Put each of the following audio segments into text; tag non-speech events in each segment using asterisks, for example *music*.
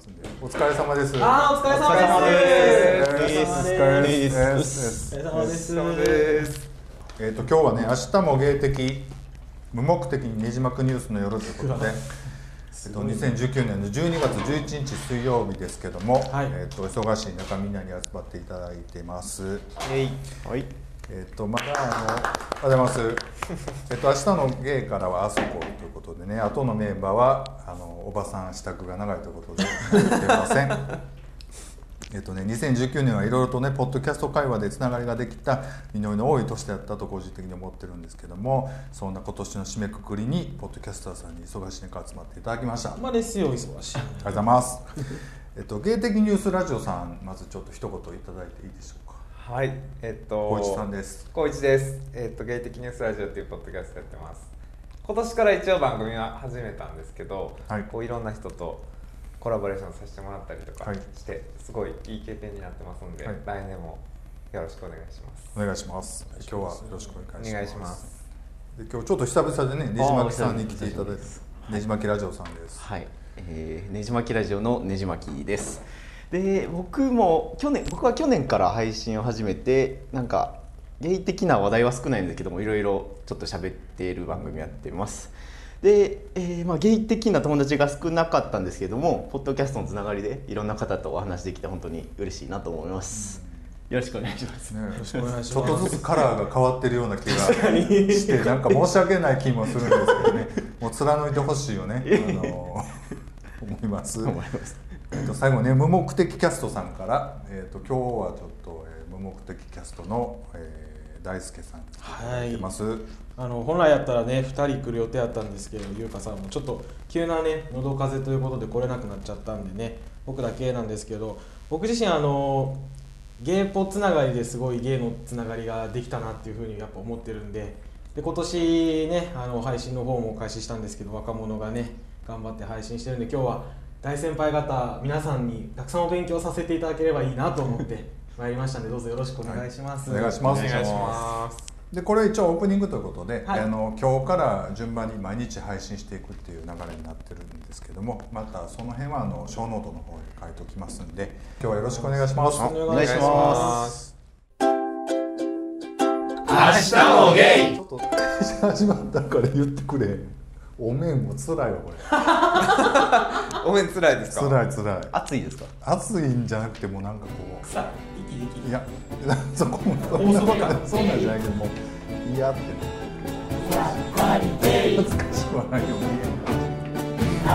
ますんで。お疲れ様です。あーお疲れ様です。お疲れ様です。お疲れ様です。お疲れ様です。えっ、と今日はね明日も芸的無目的にねじまくニュースの夜ということで、*laughs* えっと、2019年の12月11日水曜日ですけども、はい。えっと忙しい中みんなに集まっていただいてます。えい。はいえっとまだあのおはようございます。*laughs* えっと明日の芸からはあそこということでね、後のメンバーはあのおばさん支度が長いということで出ません。*laughs* えっとね、2019年はいろいろとねポッドキャスト会話でつながりができた実りの多い年だったと個人的に思ってるんですけどもそんな今年の締めくくりにポッドキャスターさんに忙しい中集まっていただきましたありまあですよ忙しいがとうございます *laughs* えっと芸的ニュースラジオさんまずちょっと一言いただいていいでしょうかはいえっと光一さんです。光一です。えっと芸的ニュースラジオっていうポッドキャストやってます。今年から一応番組は始めたんですけど、はい。こういろんな人とコラボレーションさせてもらったりとかはい。して、すごいいい経験になってますので、はい。来年もよろしくお願いします。お願いします。今日はよろしくお願いします。お願いします。で今日ちょっと久々でねねじまきさんに来ていただいてねじまきラジオさんです。はい、えー、ねじまきラジオのねじまきです。で、僕も去年、僕は去年から配信を始めて、なんかゲイ的な話題は少ないんですけども、いろいろちょっと喋っている番組やってます。で、えーまあ、ゲイ的な友達が少なかったんですけども、ポッドキャストのつながりでいろんな方とお話できて本当に嬉しいなと思います。よろしくお願いします。ね、ろしくお願いしますちょっとずつカラーが変わってるような気がしてなんか申し訳ない気もするんですけどねもう貫いてほしいよね *laughs* あの思います思いますえっと最後ね無目的キャストさんから、えっと今日はちょっと、えー無目的キャストの、えー大輔さんに来ていただいてます、あの本来やったらね2人来る予定だったんですけど優香さんもちょっと急なね喉風邪ということで来れなくなっちゃったんでね僕だけなんですけど僕自身あのゲイポつながりですごいゲイのつながりができたなっていうふうにやっぱ思ってるんでで今年ねあの配信の方も開始したんですけど若者がね頑張って配信してるんで今日は大先輩方皆さんにたくさんお勉強させていただければいいなと思って参りましたんでどうぞよろしくお願いします、お願いします。お願いします。でこれ一応オープニングということで、はい。あの今日から順番に毎日配信していくっていう流れになってるんですけどもまたその辺はあの小ノートの方に書いておきますんで今日はよろしくお願いします。お願いします。ちょっと *laughs* 始まったから言ってくれお面も辛いわこれ。*laughs* お面辛いですか？辛い辛い。暑いですか？暑いんじゃなくてもうなんかこさあ息できういや *laughs* そこもそんなことないそんなんじゃないけどもう嫌って。ね恥ずかしい笑いを見え。る明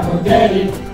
日も出る